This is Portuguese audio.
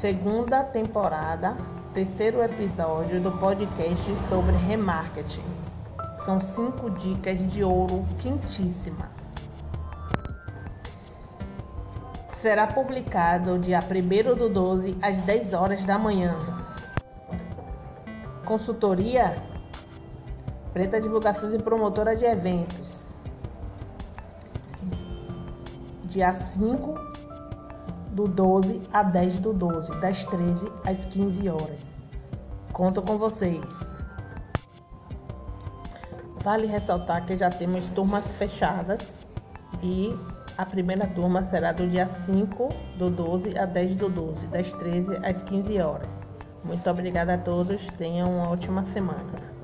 segunda temporada, terceiro episódio do podcast sobre remarketing. São cinco dicas de ouro quentíssimas. Será publicado dia 1 do 12 às 10 horas da manhã. Consultoria Preta Divulgações e Promotora de Eventos. Dia 5 do 12 a 10 do 12, das 13 às 15 horas. Conto com vocês. Vale ressaltar que já temos turmas fechadas e a primeira turma será do dia 5 do 12 a 10 do 12, das 13 às 15 horas. Muito obrigada a todos, tenham uma ótima semana.